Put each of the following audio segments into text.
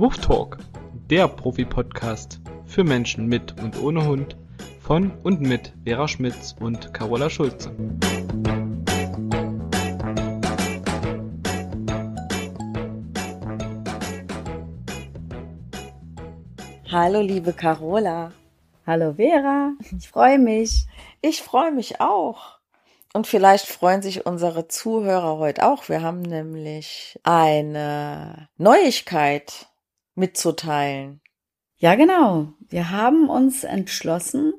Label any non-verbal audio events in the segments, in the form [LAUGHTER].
Woof Talk, der Profi-Podcast für Menschen mit und ohne Hund von und mit Vera Schmitz und Carola Schulze. Hallo, liebe Carola. Hallo Vera, ich freue mich. Ich freue mich auch. Und vielleicht freuen sich unsere Zuhörer heute auch. Wir haben nämlich eine Neuigkeit mitzuteilen. Ja, genau. Wir haben uns entschlossen,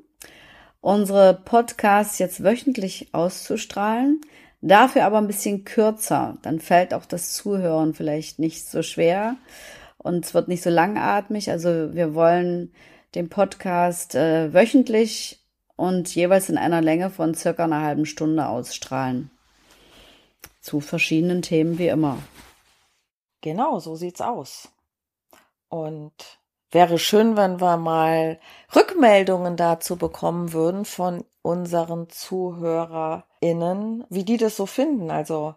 unsere Podcasts jetzt wöchentlich auszustrahlen, dafür aber ein bisschen kürzer. Dann fällt auch das Zuhören vielleicht nicht so schwer und es wird nicht so langatmig. Also wir wollen den Podcast äh, wöchentlich und jeweils in einer Länge von circa einer halben Stunde ausstrahlen. Zu verschiedenen Themen wie immer. Genau, so sieht's aus. Und wäre schön, wenn wir mal Rückmeldungen dazu bekommen würden von unseren ZuhörerInnen, wie die das so finden. Also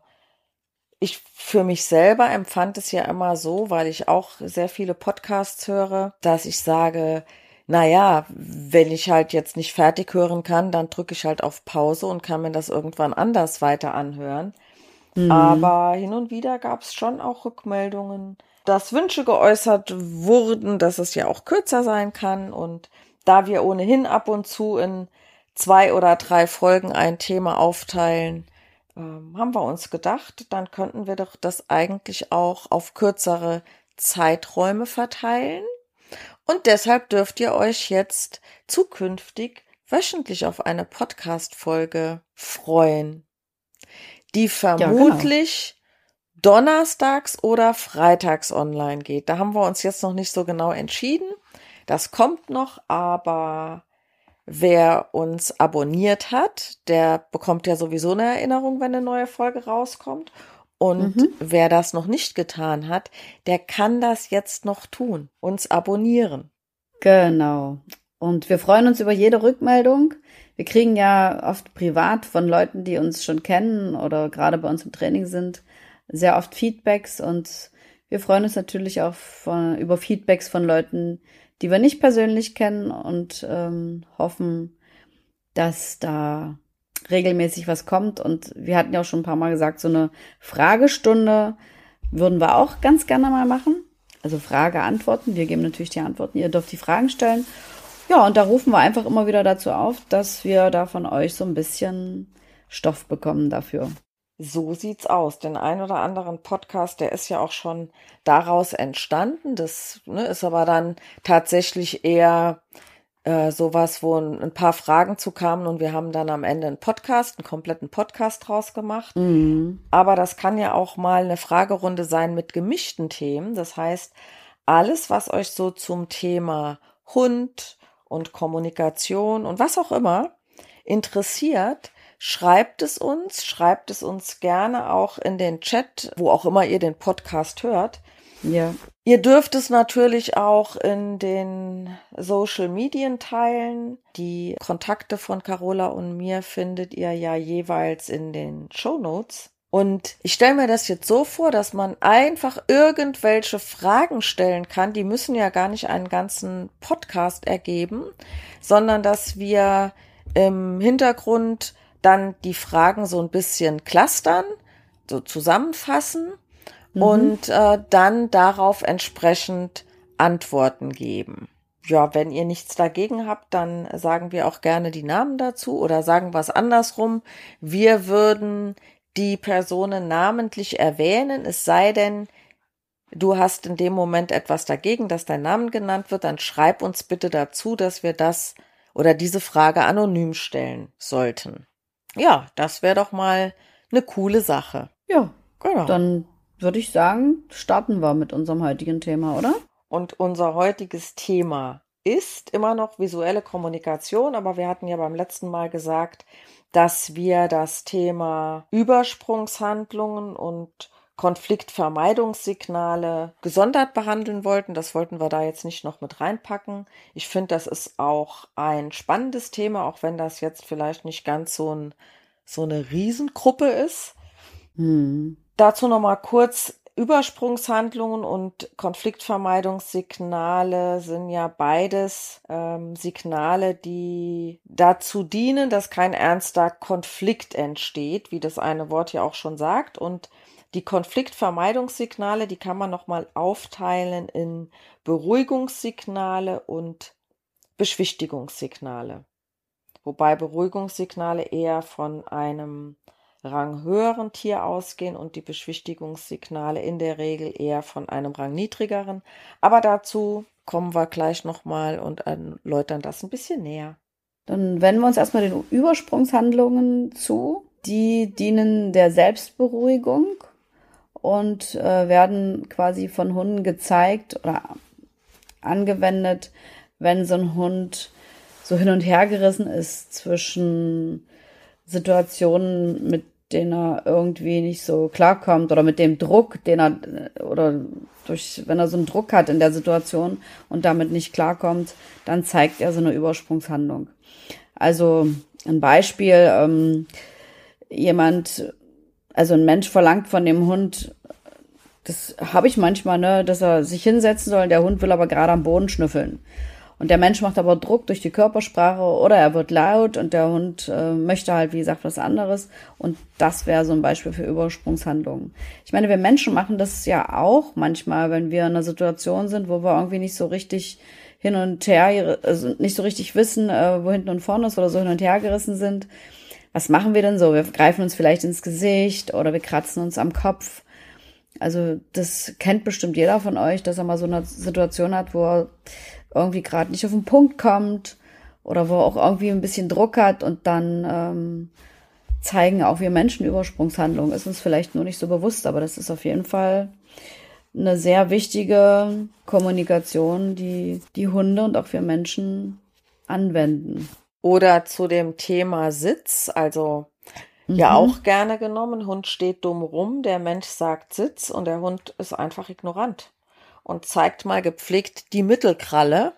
ich für mich selber empfand es ja immer so, weil ich auch sehr viele Podcasts höre, dass ich sage, naja, wenn ich halt jetzt nicht fertig hören kann, dann drücke ich halt auf Pause und kann mir das irgendwann anders weiter anhören. Mhm. Aber hin und wieder gab es schon auch Rückmeldungen, dass Wünsche geäußert wurden, dass es ja auch kürzer sein kann. Und da wir ohnehin ab und zu in zwei oder drei Folgen ein Thema aufteilen, ähm, haben wir uns gedacht, dann könnten wir doch das eigentlich auch auf kürzere Zeiträume verteilen. Und deshalb dürft ihr euch jetzt zukünftig wöchentlich auf eine Podcast-Folge freuen, die vermutlich genau. Donnerstags oder freitags online geht. Da haben wir uns jetzt noch nicht so genau entschieden. Das kommt noch, aber wer uns abonniert hat, der bekommt ja sowieso eine Erinnerung, wenn eine neue Folge rauskommt. Und mhm. wer das noch nicht getan hat, der kann das jetzt noch tun, uns abonnieren. Genau. Und wir freuen uns über jede Rückmeldung. Wir kriegen ja oft privat von Leuten, die uns schon kennen oder gerade bei uns im Training sind, sehr oft Feedbacks und wir freuen uns natürlich auch von, über Feedbacks von Leuten, die wir nicht persönlich kennen und ähm, hoffen, dass da regelmäßig was kommt. Und wir hatten ja auch schon ein paar Mal gesagt, so eine Fragestunde würden wir auch ganz gerne mal machen. Also Frage, Antworten. Wir geben natürlich die Antworten. Ihr dürft die Fragen stellen. Ja, und da rufen wir einfach immer wieder dazu auf, dass wir da von euch so ein bisschen Stoff bekommen dafür. So sieht's aus. Den ein oder anderen Podcast, der ist ja auch schon daraus entstanden. Das ne, ist aber dann tatsächlich eher äh, sowas, wo ein, ein, paar Fragen zu kamen und wir haben dann am Ende einen Podcast, einen kompletten Podcast draus gemacht. Mhm. Aber das kann ja auch mal eine Fragerunde sein mit gemischten Themen. Das heißt, alles, was euch so zum Thema Hund und Kommunikation und was auch immer interessiert, schreibt es uns, schreibt es uns gerne auch in den Chat, wo auch immer ihr den Podcast hört. Ja. Ihr dürft es natürlich auch in den Social Medien teilen. Die Kontakte von Carola und mir findet ihr ja jeweils in den Show Notes. Und ich stelle mir das jetzt so vor, dass man einfach irgendwelche Fragen stellen kann. Die müssen ja gar nicht einen ganzen Podcast ergeben, sondern dass wir im Hintergrund dann die Fragen so ein bisschen clustern, so zusammenfassen mhm. und äh, dann darauf entsprechend Antworten geben. Ja, wenn ihr nichts dagegen habt, dann sagen wir auch gerne die Namen dazu oder sagen was andersrum. Wir würden die Personen namentlich erwähnen, es sei denn, du hast in dem Moment etwas dagegen, dass dein Name genannt wird, dann schreib uns bitte dazu, dass wir das oder diese Frage anonym stellen sollten. Ja, das wäre doch mal eine coole Sache. Ja, genau. Dann würde ich sagen, starten wir mit unserem heutigen Thema, oder? Und unser heutiges Thema ist immer noch visuelle Kommunikation, aber wir hatten ja beim letzten Mal gesagt, dass wir das Thema Übersprungshandlungen und Konfliktvermeidungssignale gesondert behandeln wollten. Das wollten wir da jetzt nicht noch mit reinpacken. Ich finde, das ist auch ein spannendes Thema, auch wenn das jetzt vielleicht nicht ganz so, ein, so eine Riesengruppe ist. Hm. Dazu noch mal kurz Übersprungshandlungen und Konfliktvermeidungssignale sind ja beides ähm, Signale, die dazu dienen, dass kein ernster Konflikt entsteht, wie das eine Wort ja auch schon sagt. Und die Konfliktvermeidungssignale, die kann man nochmal aufteilen in Beruhigungssignale und Beschwichtigungssignale. Wobei Beruhigungssignale eher von einem ranghöheren Tier ausgehen und die Beschwichtigungssignale in der Regel eher von einem rangniedrigeren. Aber dazu kommen wir gleich nochmal und erläutern das ein bisschen näher. Dann wenden wir uns erstmal den Übersprungshandlungen zu. Die dienen der Selbstberuhigung und äh, werden quasi von Hunden gezeigt oder angewendet, wenn so ein Hund so hin und her gerissen ist zwischen Situationen, mit denen er irgendwie nicht so klarkommt oder mit dem Druck, den er oder durch, wenn er so einen Druck hat in der Situation und damit nicht klarkommt, dann zeigt er so eine Übersprungshandlung. Also ein Beispiel, ähm, jemand, also ein Mensch verlangt von dem Hund, das habe ich manchmal, ne, dass er sich hinsetzen soll, der Hund will aber gerade am Boden schnüffeln. Und der Mensch macht aber Druck durch die Körpersprache oder er wird laut und der Hund äh, möchte halt, wie gesagt, was anderes. Und das wäre so ein Beispiel für Übersprungshandlungen. Ich meine, wir Menschen machen das ja auch manchmal, wenn wir in einer Situation sind, wo wir irgendwie nicht so richtig hin und her, also nicht so richtig wissen, äh, wo hinten und vorne ist oder so hin und her gerissen sind. Was machen wir denn so? Wir greifen uns vielleicht ins Gesicht oder wir kratzen uns am Kopf. Also das kennt bestimmt jeder von euch, dass er mal so eine Situation hat, wo er irgendwie gerade nicht auf den Punkt kommt oder wo er auch irgendwie ein bisschen Druck hat und dann ähm, zeigen auch wir Menschen Übersprungshandlungen. Ist uns vielleicht nur nicht so bewusst, aber das ist auf jeden Fall eine sehr wichtige Kommunikation, die die Hunde und auch wir Menschen anwenden. Oder zu dem Thema Sitz, also mhm. ja auch gerne genommen. Hund steht dumm rum, der Mensch sagt Sitz und der Hund ist einfach ignorant und zeigt mal gepflegt die Mittelkralle.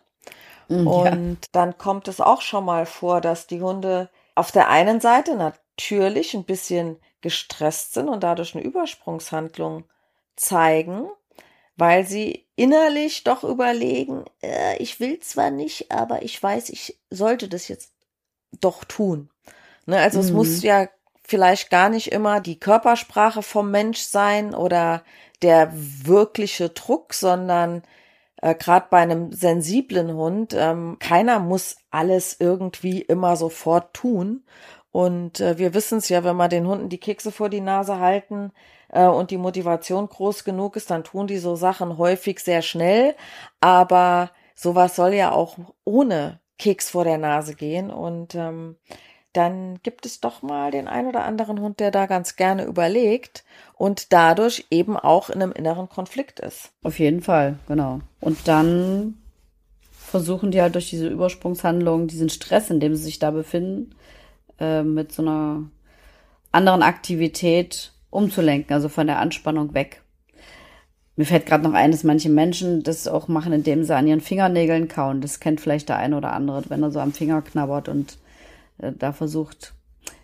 Mhm, und ja. dann kommt es auch schon mal vor, dass die Hunde auf der einen Seite natürlich ein bisschen gestresst sind und dadurch eine Übersprungshandlung zeigen, weil sie innerlich doch überlegen, äh, ich will zwar nicht, aber ich weiß, ich sollte das jetzt doch tun. Ne, also mhm. es muss mhm. ja vielleicht gar nicht immer die Körpersprache vom Mensch sein oder der wirkliche Druck, sondern äh, gerade bei einem sensiblen Hund, ähm, keiner muss alles irgendwie immer sofort tun. Und äh, wir wissen es ja, wenn wir den Hunden die Kekse vor die Nase halten äh, und die Motivation groß genug ist, dann tun die so Sachen häufig sehr schnell. Aber sowas soll ja auch ohne Keks vor der Nase gehen. Und ähm, dann gibt es doch mal den ein oder anderen Hund, der da ganz gerne überlegt und dadurch eben auch in einem inneren Konflikt ist. Auf jeden Fall, genau. Und dann versuchen die halt durch diese Übersprungshandlung diesen Stress, in dem sie sich da befinden, äh, mit so einer anderen Aktivität umzulenken, also von der Anspannung weg. Mir fällt gerade noch ein, dass manche Menschen das auch machen, indem sie an ihren Fingernägeln kauen. Das kennt vielleicht der eine oder andere, wenn er so am Finger knabbert und äh, da versucht,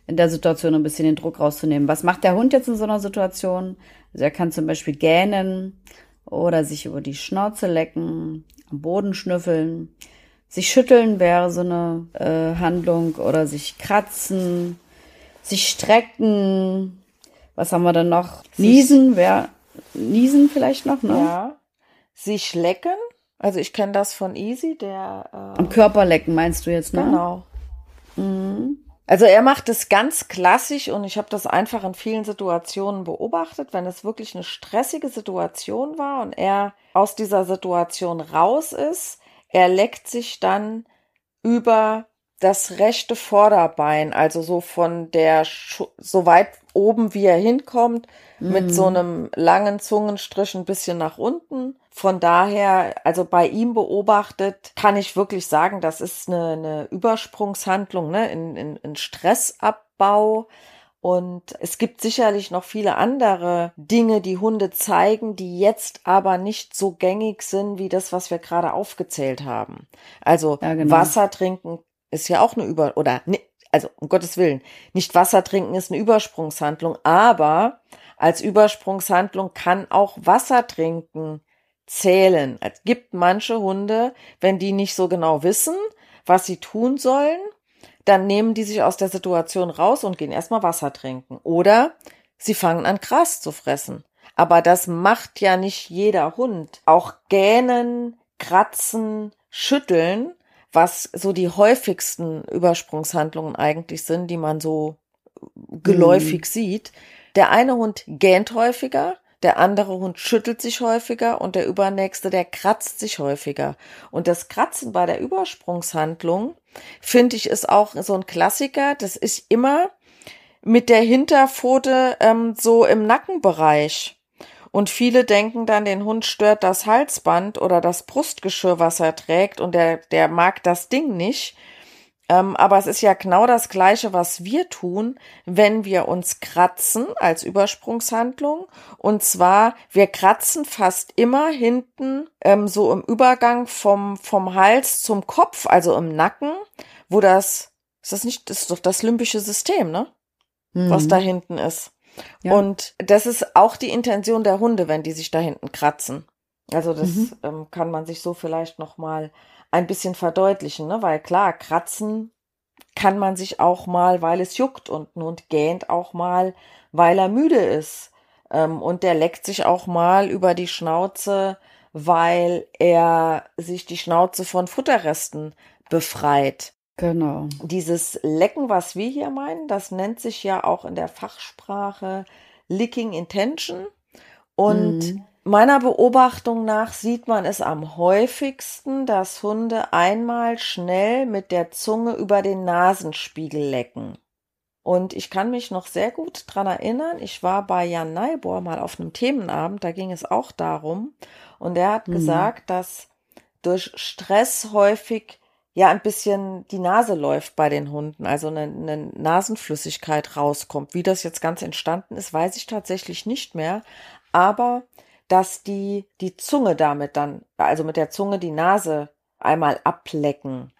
in der Situation ein bisschen den Druck rauszunehmen. Was macht der Hund jetzt in so einer Situation? Also er kann zum Beispiel gähnen oder sich über die Schnauze lecken, am Boden schnüffeln. Sich schütteln wäre so eine äh, Handlung oder sich kratzen, sich strecken. Was haben wir denn noch? Niesen wäre Niesen vielleicht noch, ne? Ja. Sich lecken. Also ich kenne das von Easy, der äh, am Körper lecken meinst du jetzt, ne? Genau. Mhm. Also er macht es ganz klassisch und ich habe das einfach in vielen Situationen beobachtet, wenn es wirklich eine stressige Situation war und er aus dieser Situation raus ist, er leckt sich dann über das rechte Vorderbein, also so von der, so weit oben wie er hinkommt, mhm. mit so einem langen Zungenstrich ein bisschen nach unten. Von daher, also bei ihm beobachtet, kann ich wirklich sagen, das ist eine, eine Übersprungshandlung, ne, in, in, in Stressabbau. Und es gibt sicherlich noch viele andere Dinge, die Hunde zeigen, die jetzt aber nicht so gängig sind wie das, was wir gerade aufgezählt haben. Also ja, genau. Wasser trinken, ist ja auch eine Über- oder also um Gottes Willen, nicht Wasser trinken ist eine Übersprungshandlung, aber als Übersprungshandlung kann auch Wasser trinken zählen. Es gibt manche Hunde, wenn die nicht so genau wissen, was sie tun sollen, dann nehmen die sich aus der Situation raus und gehen erstmal Wasser trinken. Oder sie fangen an Gras zu fressen. Aber das macht ja nicht jeder Hund. Auch gähnen, kratzen, schütteln, was so die häufigsten Übersprungshandlungen eigentlich sind, die man so geläufig mhm. sieht. Der eine Hund gähnt häufiger, der andere Hund schüttelt sich häufiger und der übernächste, der kratzt sich häufiger. Und das Kratzen bei der Übersprungshandlung, finde ich, ist auch so ein Klassiker. Das ist immer mit der Hinterpfote ähm, so im Nackenbereich. Und viele denken dann, den Hund stört das Halsband oder das Brustgeschirr, was er trägt, und der, der mag das Ding nicht. Ähm, aber es ist ja genau das Gleiche, was wir tun, wenn wir uns kratzen als Übersprungshandlung. Und zwar, wir kratzen fast immer hinten ähm, so im Übergang vom, vom Hals zum Kopf, also im Nacken, wo das, ist das nicht, das ist doch das limbische System, ne? Mhm. Was da hinten ist. Ja. Und das ist auch die Intention der Hunde, wenn die sich da hinten kratzen. Also das mhm. ähm, kann man sich so vielleicht noch mal ein bisschen verdeutlichen, ne? Weil klar, kratzen kann man sich auch mal, weil es juckt und ein Hund gähnt auch mal, weil er müde ist. Ähm, und der leckt sich auch mal über die Schnauze, weil er sich die Schnauze von Futterresten befreit. Genau. Dieses Lecken, was wir hier meinen, das nennt sich ja auch in der Fachsprache Licking Intention. Und mhm. meiner Beobachtung nach sieht man es am häufigsten, dass Hunde einmal schnell mit der Zunge über den Nasenspiegel lecken. Und ich kann mich noch sehr gut dran erinnern, ich war bei Jan Neibor mal auf einem Themenabend, da ging es auch darum. Und er hat mhm. gesagt, dass durch Stress häufig ja ein bisschen die Nase läuft bei den Hunden, also eine, eine Nasenflüssigkeit rauskommt. Wie das jetzt ganz entstanden ist, weiß ich tatsächlich nicht mehr. Aber dass die die Zunge damit dann, also mit der Zunge die Nase einmal ablecken.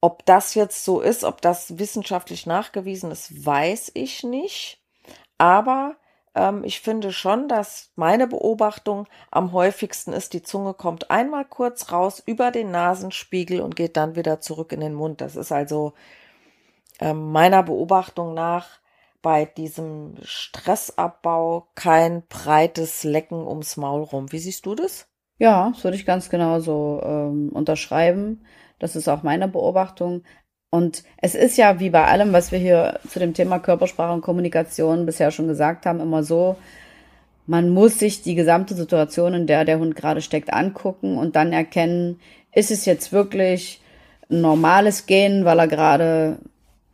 Ob das jetzt so ist, ob das wissenschaftlich nachgewiesen ist, weiß ich nicht. Aber ähm, ich finde schon, dass meine Beobachtung am häufigsten ist, die Zunge kommt einmal kurz raus über den Nasenspiegel und geht dann wieder zurück in den Mund. Das ist also ähm, meiner Beobachtung nach bei diesem Stressabbau kein breites Lecken ums Maul rum. Wie siehst du das? Ja, das würde ich ganz genau so ähm, unterschreiben. Das ist auch meine Beobachtung. Und es ist ja wie bei allem, was wir hier zu dem Thema Körpersprache und Kommunikation bisher schon gesagt haben, immer so, man muss sich die gesamte Situation, in der der Hund gerade steckt, angucken und dann erkennen, ist es jetzt wirklich ein normales Gehen, weil er gerade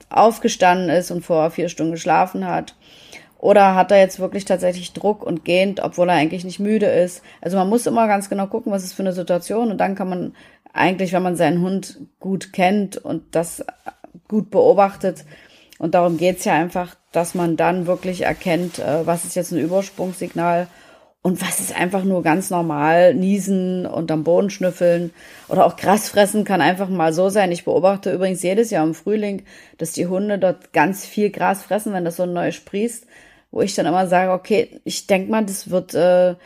aufgestanden ist und vor vier Stunden geschlafen hat? Oder hat er jetzt wirklich tatsächlich Druck und gähnt, obwohl er eigentlich nicht müde ist? Also man muss immer ganz genau gucken, was ist für eine Situation und dann kann man eigentlich, wenn man seinen Hund gut kennt und das gut beobachtet, und darum geht's ja einfach, dass man dann wirklich erkennt, äh, was ist jetzt ein Übersprungssignal und was ist einfach nur ganz normal niesen und am Boden schnüffeln oder auch Gras fressen kann einfach mal so sein. Ich beobachte übrigens jedes Jahr im Frühling, dass die Hunde dort ganz viel Gras fressen, wenn das so neu sprießt, wo ich dann immer sage, okay, ich denk mal, das wird äh,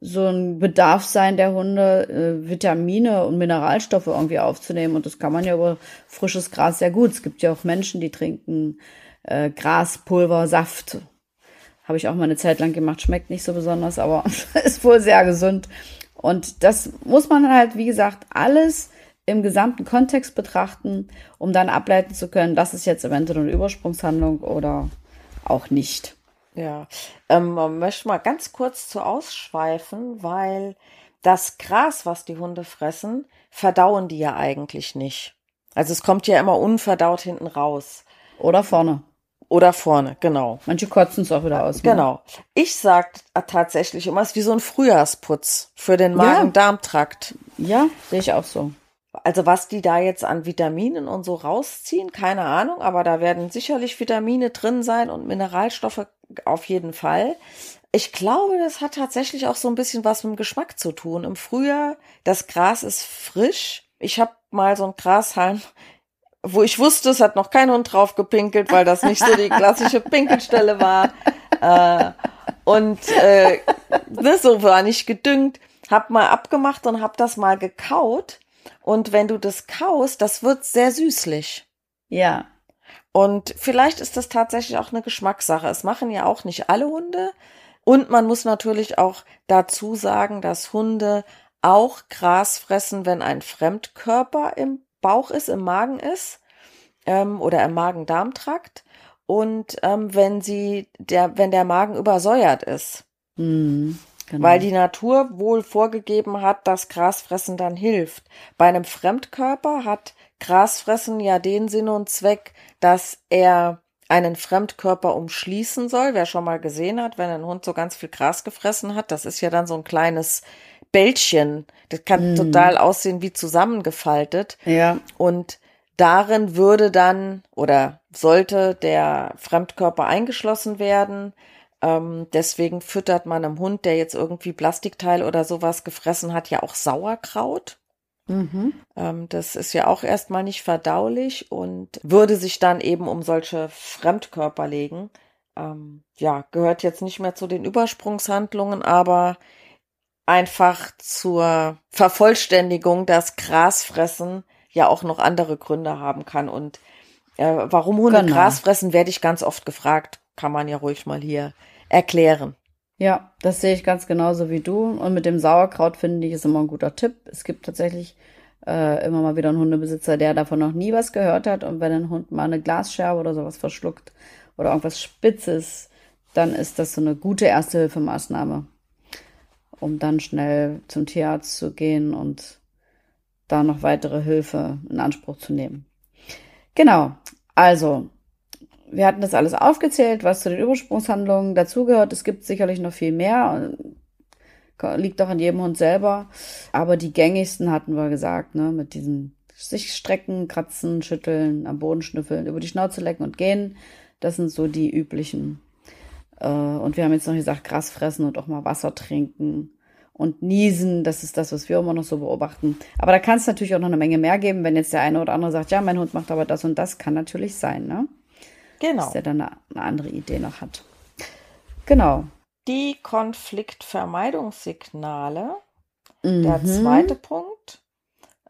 so ein Bedarf sein der Hunde, äh, Vitamine und Mineralstoffe irgendwie aufzunehmen. Und das kann man ja über frisches Gras sehr gut. Es gibt ja auch Menschen, die trinken äh, Graspulver, Saft. Habe ich auch mal eine Zeit lang gemacht. Schmeckt nicht so besonders, aber [LAUGHS] ist wohl sehr gesund. Und das muss man halt, wie gesagt, alles im gesamten Kontext betrachten, um dann ableiten zu können, das ist jetzt eventuell eine Übersprungshandlung oder auch nicht. Ja, ähm, man möchte mal ganz kurz zu ausschweifen, weil das Gras, was die Hunde fressen, verdauen die ja eigentlich nicht. Also es kommt ja immer unverdaut hinten raus. Oder vorne. Oder vorne, genau. Manche kotzen es auch wieder aus. Ne? Genau. Ich sag tatsächlich immer, es ist wie so ein Frühjahrsputz für den Magen-Darm-Trakt. Ja, sehe ich auch so. Also was die da jetzt an Vitaminen und so rausziehen, keine Ahnung, aber da werden sicherlich Vitamine drin sein und Mineralstoffe auf jeden Fall. Ich glaube, das hat tatsächlich auch so ein bisschen was mit dem Geschmack zu tun. Im Frühjahr, das Gras ist frisch. Ich habe mal so ein Grashalm, wo ich wusste, es hat noch kein Hund drauf gepinkelt, weil das nicht so die [LAUGHS] klassische Pinkelstelle war. Äh, Und äh, ne, so war nicht gedüngt. Hab mal abgemacht und hab das mal gekaut. Und wenn du das kaust, das wird sehr süßlich. Ja. Und vielleicht ist das tatsächlich auch eine Geschmackssache. Es machen ja auch nicht alle Hunde. Und man muss natürlich auch dazu sagen, dass Hunde auch Gras fressen, wenn ein Fremdkörper im Bauch ist, im Magen ist ähm, oder im Magen-Darm-Trakt und ähm, wenn sie der, wenn der Magen übersäuert ist. Mhm, genau. Weil die Natur wohl vorgegeben hat, dass Grasfressen dann hilft. Bei einem Fremdkörper hat Grasfressen ja den Sinn und Zweck, dass er einen Fremdkörper umschließen soll. Wer schon mal gesehen hat, wenn ein Hund so ganz viel Gras gefressen hat, das ist ja dann so ein kleines Bällchen. Das kann mm. total aussehen wie zusammengefaltet. Ja. Und darin würde dann oder sollte der Fremdkörper eingeschlossen werden. Ähm, deswegen füttert man einem Hund, der jetzt irgendwie Plastikteil oder sowas gefressen hat, ja auch Sauerkraut. Mhm. Ähm, das ist ja auch erstmal nicht verdaulich und würde sich dann eben um solche Fremdkörper legen. Ähm, ja, gehört jetzt nicht mehr zu den Übersprungshandlungen, aber einfach zur Vervollständigung, dass Grasfressen ja auch noch andere Gründe haben kann. Und äh, warum Hunde genau. Gras fressen, werde ich ganz oft gefragt. Kann man ja ruhig mal hier erklären. Ja, das sehe ich ganz genauso wie du. Und mit dem Sauerkraut finde ich ist immer ein guter Tipp. Es gibt tatsächlich äh, immer mal wieder einen Hundebesitzer, der davon noch nie was gehört hat. Und wenn ein Hund mal eine Glasscherbe oder sowas verschluckt oder irgendwas Spitzes, dann ist das so eine gute Erste-Hilfe-Maßnahme um dann schnell zum Tierarzt zu gehen und da noch weitere Hilfe in Anspruch zu nehmen. Genau, also wir hatten das alles aufgezählt, was zu den Übersprungshandlungen dazugehört. Es gibt sicherlich noch viel mehr, liegt auch an jedem Hund selber. Aber die gängigsten hatten wir gesagt, ne, mit diesen sich strecken, kratzen, schütteln, am Boden schnüffeln, über die Schnauze lecken und gehen. Das sind so die üblichen äh, und wir haben jetzt noch gesagt, Gras fressen und auch mal Wasser trinken und niesen. Das ist das, was wir immer noch so beobachten. Aber da kann es natürlich auch noch eine Menge mehr geben, wenn jetzt der eine oder andere sagt, ja, mein Hund macht aber das und das, kann natürlich sein, ne? Genau. Dass der dann eine, eine andere Idee noch hat. Genau. Die Konfliktvermeidungssignale. Mhm. Der zweite Punkt.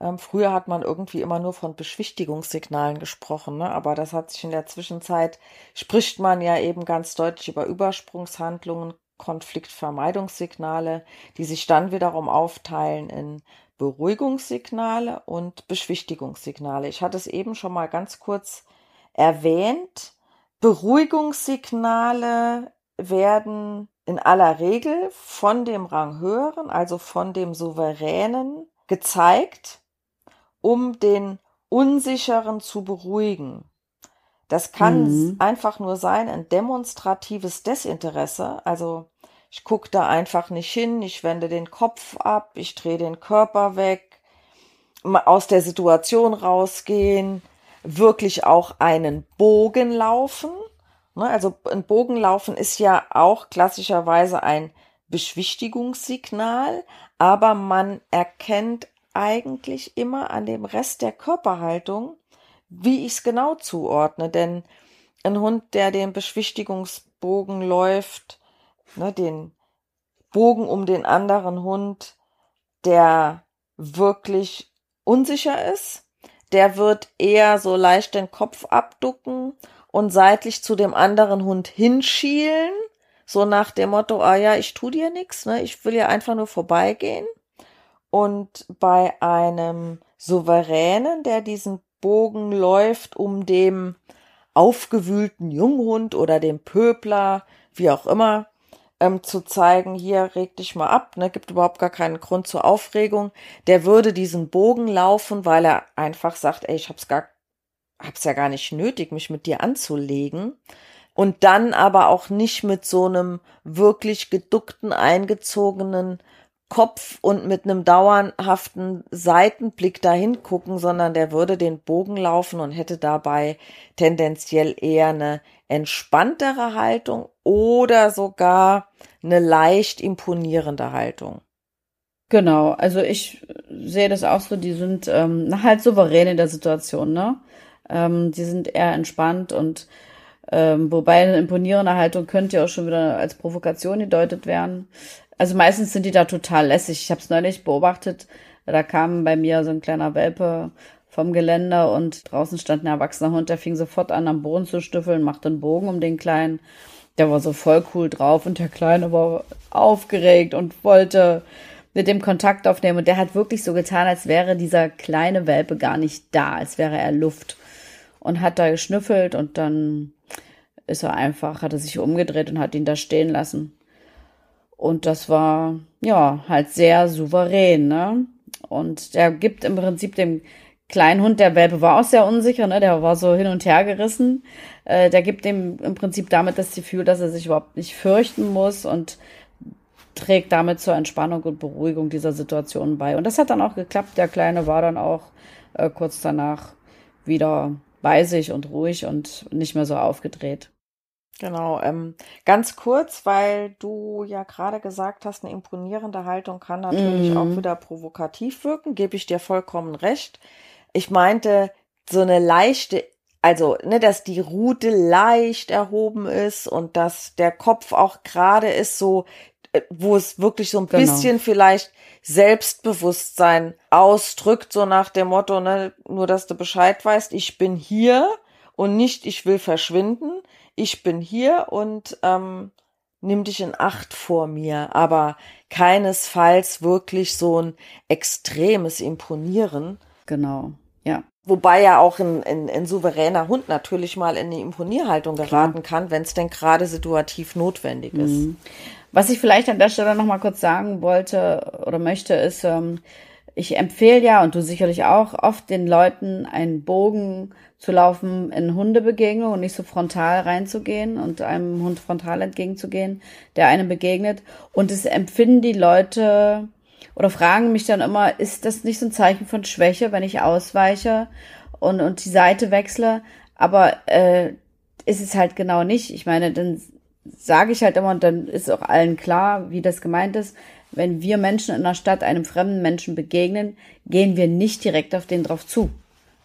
Ähm, früher hat man irgendwie immer nur von Beschwichtigungssignalen gesprochen, ne? aber das hat sich in der Zwischenzeit, spricht man ja eben ganz deutlich über Übersprungshandlungen, Konfliktvermeidungssignale, die sich dann wiederum aufteilen in Beruhigungssignale und Beschwichtigungssignale. Ich hatte es eben schon mal ganz kurz erwähnt. Beruhigungssignale werden in aller Regel von dem Ranghöheren, also von dem Souveränen, gezeigt um den Unsicheren zu beruhigen. Das kann mhm. einfach nur sein, ein demonstratives Desinteresse. Also ich gucke da einfach nicht hin, ich wende den Kopf ab, ich drehe den Körper weg, aus der Situation rausgehen, wirklich auch einen Bogen laufen. Ne, also ein Bogenlaufen ist ja auch klassischerweise ein Beschwichtigungssignal, aber man erkennt eigentlich immer an dem Rest der Körperhaltung, wie ich es genau zuordne. Denn ein Hund, der den Beschwichtigungsbogen läuft, ne, den Bogen um den anderen Hund, der wirklich unsicher ist, der wird eher so leicht den Kopf abducken und seitlich zu dem anderen Hund hinschielen, so nach dem Motto, ah ja, ich tu dir nichts, ne, ich will ja einfach nur vorbeigehen. Und bei einem Souveränen, der diesen Bogen läuft, um dem aufgewühlten Junghund oder dem Pöbler, wie auch immer, ähm, zu zeigen, hier reg dich mal ab, ne, gibt überhaupt gar keinen Grund zur Aufregung, der würde diesen Bogen laufen, weil er einfach sagt, ey, ich hab's gar, hab's ja gar nicht nötig, mich mit dir anzulegen. Und dann aber auch nicht mit so einem wirklich geduckten, eingezogenen Kopf und mit einem dauerhaften Seitenblick dahin gucken, sondern der würde den Bogen laufen und hätte dabei tendenziell eher eine entspanntere Haltung oder sogar eine leicht imponierende Haltung. Genau, also ich sehe das auch so, die sind ähm, halt souverän in der Situation, ne? Ähm, die sind eher entspannt und Ähm, wobei eine imponierende Haltung könnte ja auch schon wieder als Provokation gedeutet werden. Also meistens sind die da total lässig. Ich habe es neulich beobachtet. Da kam bei mir so ein kleiner Welpe vom Geländer und draußen stand ein erwachsener Hund, der fing sofort an, am Boden zu stüffeln, machte einen Bogen um den Kleinen. Der war so voll cool drauf und der Kleine war aufgeregt und wollte mit dem Kontakt aufnehmen. Und der hat wirklich so getan, als wäre dieser kleine Welpe gar nicht da, als wäre er Luft. Und hat da geschnüffelt und dann ist er einfach, hat er sich umgedreht und hat ihn da stehen lassen. Und das war, ja, halt sehr souverän, ne? Und der gibt im Prinzip dem kleinen Hund, der Welpe war auch sehr unsicher, ne? Der war so hin und her gerissen. Äh, der gibt dem im Prinzip damit das Gefühl, dass er sich überhaupt nicht fürchten muss und trägt damit zur Entspannung und Beruhigung dieser Situation bei. Und das hat dann auch geklappt. Der Kleine war dann auch äh, kurz danach wieder bei sich und ruhig und nicht mehr so aufgedreht. Genau, ähm, ganz kurz, weil du ja gerade gesagt hast, eine imponierende Haltung kann natürlich auch Mhm. wieder provokativ wirken, gebe ich dir vollkommen recht. Ich meinte so eine leichte, also, ne, dass die Rute leicht erhoben ist und dass der Kopf auch gerade ist, so, äh, wo es wirklich so ein Genau. bisschen vielleicht Selbstbewusstsein ausdrückt, so nach dem Motto, ne, nur dass du Bescheid weißt, ich bin hier und nicht, ich will verschwinden. Ich bin hier und ähm, nimm dich in Acht vor mir, aber keinesfalls wirklich so ein extremes Imponieren. Genau, ja. Wobei ja auch ein, ein, ein souveräner Hund natürlich mal in eine Imponierhaltung geraten kann, wenn es denn gerade situativ notwendig ist. Mhm. Was ich vielleicht an der Stelle noch mal kurz sagen wollte oder möchte, ist, ähm, ich empfehle ja, und du sicherlich auch, oft den Leuten einen Bogen zu laufen in Hundebegegnung und nicht so frontal reinzugehen und einem Hund frontal entgegenzugehen, der einem begegnet. Und es empfinden die Leute oder fragen mich dann immer, ist das nicht so ein Zeichen von Schwäche, wenn ich ausweiche und, und die Seite wechsle? Aber äh, ist es halt genau nicht. Ich meine, dann sage ich halt immer, und dann ist auch allen klar, wie das gemeint ist. Wenn wir Menschen in der Stadt einem fremden Menschen begegnen, gehen wir nicht direkt auf den drauf zu,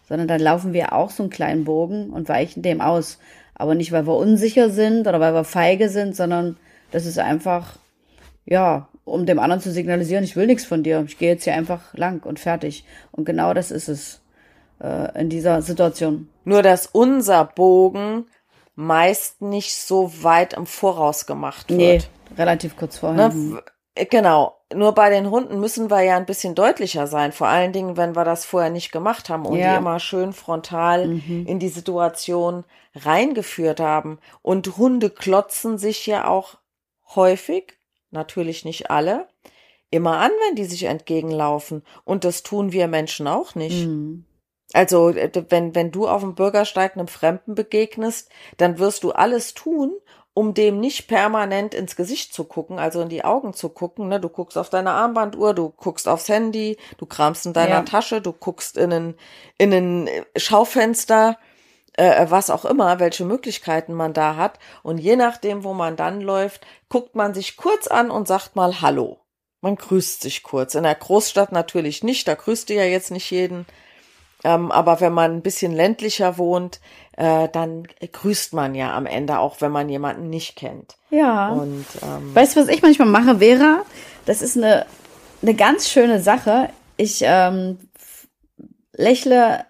sondern dann laufen wir auch so einen kleinen Bogen und weichen dem aus. Aber nicht, weil wir unsicher sind oder weil wir feige sind, sondern das ist einfach, ja, um dem anderen zu signalisieren, ich will nichts von dir, ich gehe jetzt hier einfach lang und fertig. Und genau das ist es äh, in dieser Situation. Nur dass unser Bogen meist nicht so weit im Voraus gemacht wird. Nee, relativ kurz vorher. Ne? w- Genau. Nur bei den Hunden müssen wir ja ein bisschen deutlicher sein. Vor allen Dingen, wenn wir das vorher nicht gemacht haben und Ja. die immer schön frontal in die Situation reingeführt haben. Und Hunde klotzen sich ja auch häufig, natürlich nicht alle, immer an, wenn die sich entgegenlaufen. Und das tun wir Menschen auch nicht. Mhm. Also, äh, wenn, wenn du auf dem Bürgersteig einem Fremden begegnest, dann wirst du alles tun, um dem nicht permanent ins Gesicht zu gucken, also in die Augen zu gucken. Ne? Du guckst auf deine Armbanduhr, du guckst aufs Handy, du kramst in deiner Ja. Tasche, du guckst in ein, in ein Schaufenster, äh, was auch immer, welche Möglichkeiten man da hat. Und je nachdem, wo man dann läuft, guckt man sich kurz an und sagt mal Hallo. Man grüßt sich kurz. In der Großstadt natürlich nicht, da grüßt du ja jetzt nicht jeden. Ähm, aber wenn man ein bisschen ländlicher wohnt, äh, dann grüßt man ja am Ende auch, wenn man jemanden nicht kennt. Ja. Und ähm, Weißt du, was ich manchmal mache, Vera? Das ist eine, eine ganz schöne Sache. Ich ähm, lächle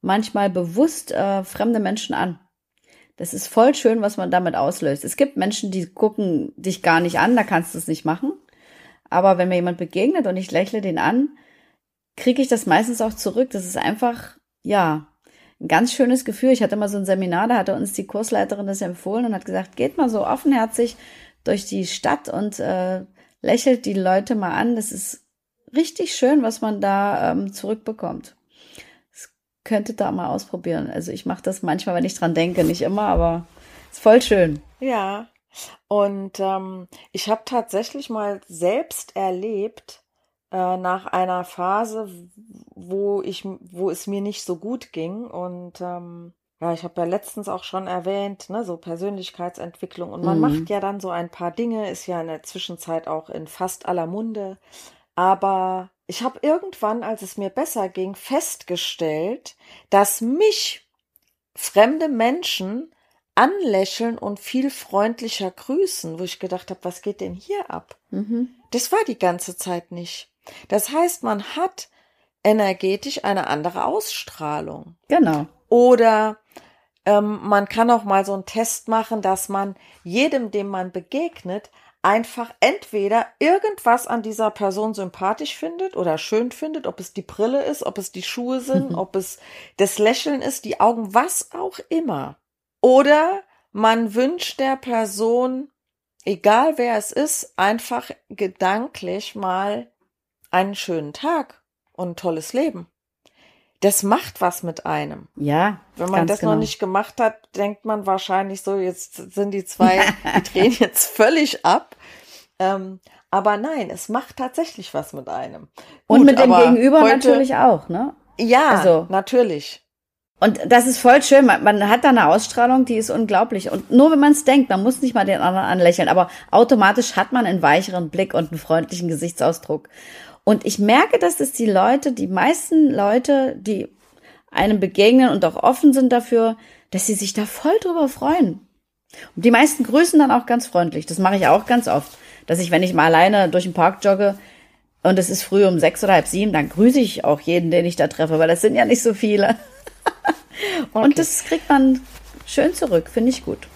manchmal bewusst äh, fremde Menschen an. Das ist voll schön, was man damit auslöst. Es gibt Menschen, die gucken dich gar nicht an, da kannst du es nicht machen. Aber wenn mir jemand begegnet und ich lächle den an, kriege ich das meistens auch zurück. Das ist einfach, ja, ein ganz schönes Gefühl. Ich hatte mal so ein Seminar, da hatte uns die Kursleiterin das empfohlen und hat gesagt, geht mal so offenherzig durch die Stadt und äh, lächelt die Leute mal an. Das ist richtig schön, was man da ähm, zurückbekommt. Das könntet da mal ausprobieren. Also ich mache das manchmal, wenn ich dran denke, nicht immer, aber ist voll schön. ja, und ähm, ich habe tatsächlich mal selbst erlebt, äh, nach einer Phase, wo ich, wo es mir nicht so gut ging und ähm, ja, ich habe ja letztens auch schon erwähnt, ne, so Persönlichkeitsentwicklung und man Mhm. macht ja dann so ein paar Dinge, ist ja in der Zwischenzeit auch in fast aller Munde, aber ich habe irgendwann, als es mir besser ging, festgestellt, dass mich fremde Menschen anlächeln und viel freundlicher grüßen, wo ich gedacht habe, was geht denn hier ab? Mhm. Das war die ganze Zeit nicht. Das heißt, man hat energetisch eine andere Ausstrahlung. Genau. Oder ähm, man kann auch mal so einen Test machen, dass man jedem, dem man begegnet, einfach entweder irgendwas an dieser Person sympathisch findet oder schön findet, ob es die Brille ist, ob es die Schuhe sind, ob es das Lächeln ist, die Augen, was auch immer. Oder man wünscht der Person, egal wer es ist, einfach gedanklich mal einen schönen Tag und ein tolles Leben. Das macht was mit einem. Ja. Wenn man das genau. noch nicht gemacht hat, denkt man wahrscheinlich so, jetzt sind die zwei, [LAUGHS] die drehen jetzt völlig ab. Ähm, aber nein, es macht tatsächlich was mit einem. Und Gut, mit dem Gegenüber heute- natürlich auch, ne? Ja, Also- natürlich. Und das ist voll schön. Man, man hat da eine Ausstrahlung, die ist unglaublich. Und nur wenn man es denkt, man muss nicht mal den anderen anlächeln, aber automatisch hat man einen weicheren Blick und einen freundlichen Gesichtsausdruck. Und ich merke, dass es die Leute, die meisten Leute, die einem begegnen und auch offen sind dafür, dass sie sich da voll drüber freuen. Und die meisten grüßen dann auch ganz freundlich. Das mache ich auch ganz oft. Dass ich, wenn ich mal alleine durch den Park jogge und es ist früh um sechs oder halb sieben, dann grüße ich auch jeden, den ich da treffe, weil das sind ja nicht so viele. [LAUGHS] Und das kriegt man schön zurück, finde ich gut.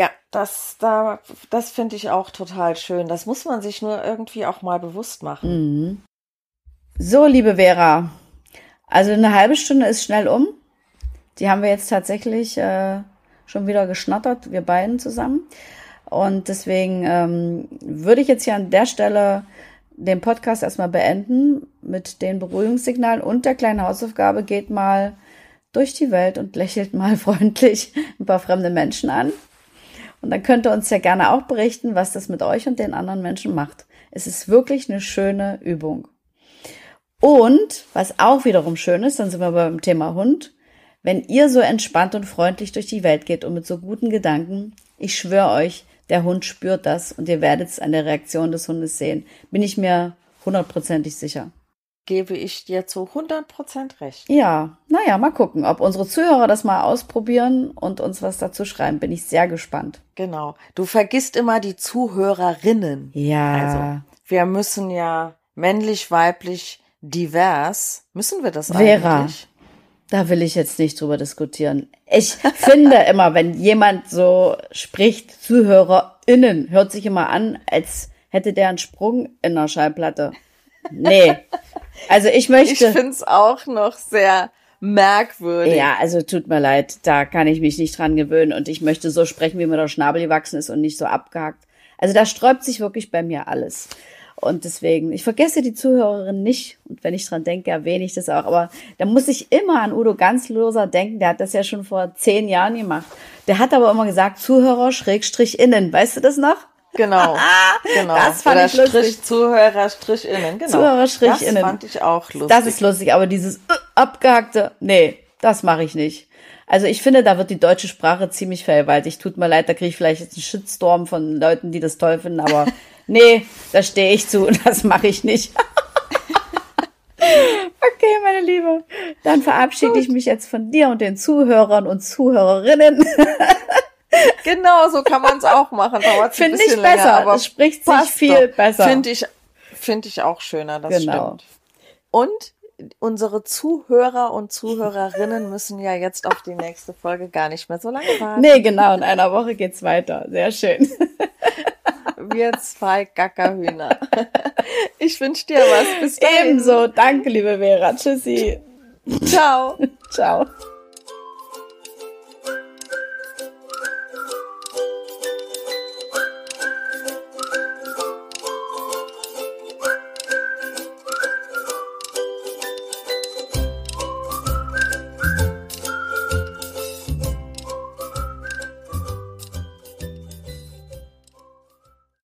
Ja, das, da, das finde ich auch total schön. Das muss man sich nur irgendwie auch mal bewusst machen. So, liebe Vera, also eine halbe Stunde ist schnell um. Die haben wir jetzt tatsächlich äh, schon wieder geschnattert, wir beiden zusammen. Und deswegen ähm, würde ich jetzt hier an der Stelle den Podcast erstmal beenden mit den Beruhigungssignalen und der kleinen Hausaufgabe geht mal durch die Welt und [LAUGHS] lächelt mal freundlich ein paar fremde Menschen an. Und dann könnt ihr uns ja gerne auch berichten, was das mit euch und den anderen Menschen macht. Es ist wirklich eine schöne Übung. Und was auch wiederum schön ist, dann sind wir beim Thema Hund, wenn ihr so entspannt und freundlich durch die Welt geht und mit so guten Gedanken, ich schwöre euch, der Hund spürt das und ihr werdet es an der Reaktion des Hundes sehen. Bin ich mir hundertprozentig sicher. Gebe ich dir zu 100% recht. Ja, naja, mal gucken, ob unsere Zuhörer das mal ausprobieren und uns was dazu schreiben. Bin ich sehr gespannt. Genau. Du vergisst immer die Zuhörerinnen. Ja. Also, wir müssen ja männlich, weiblich, divers. Müssen wir das Vera. eigentlich? Da will ich jetzt nicht drüber diskutieren. Ich [LAUGHS] finde immer, wenn jemand so spricht, ZuhörerInnen, hört sich immer an, als hätte der einen Sprung in der Schallplatte. Nee. Also ich Ich möchte. finde es auch noch sehr merkwürdig. ja, also tut mir leid, da kann ich mich nicht dran gewöhnen und ich möchte so sprechen, wie mir der Schnabel gewachsen ist und nicht so abgehackt. Also da sträubt sich wirklich bei mir alles. Und deswegen, ich vergesse die Zuhörerin nicht. Und wenn ich dran denke, erwähne ich das auch. Aber da muss ich immer an Udo Ganzloser denken. Der hat das ja schon vor zehn Jahren gemacht. Der hat aber immer gesagt, Zuhörer Schrägstrich innen. Weißt du das noch? Genau. [LAUGHS] genau. Das fand Oder ich lustig. Strich, Zuhörer, Strich innen. Genau. Zuhörer, Strich das fand ich auch lustig. Das ist lustig, aber dieses äh, abgehackte, nee, das mache ich nicht. Also ich finde, da wird die deutsche Sprache ziemlich vergewaltigt. Tut mir leid, da kriege ich vielleicht jetzt einen Shitstorm von Leuten, die das toll finden, aber [LAUGHS] nee, da stehe ich zu und [LAUGHS] das mache ich nicht. okay, meine Liebe, dann verabschiede ich mich jetzt von dir und den Zuhörern und Zuhörerinnen. Genau, so kann man es auch machen. Dauert Finde ich besser. länger, aber es spricht sich viel doch. besser. Finde ich, finde ich auch schöner, das Genau. stimmt. Und unsere Zuhörer und Zuhörerinnen müssen ja jetzt auf die nächste Folge gar nicht mehr so lange warten. Nee, genau, in einer Woche geht's weiter. Sehr schön. Wir zwei Gackerhühner. Ich wünsche dir was. Bis dahin. Ebenso. Danke, liebe Vera. Tschüssi. Ciao. [LAUGHS] Ciao.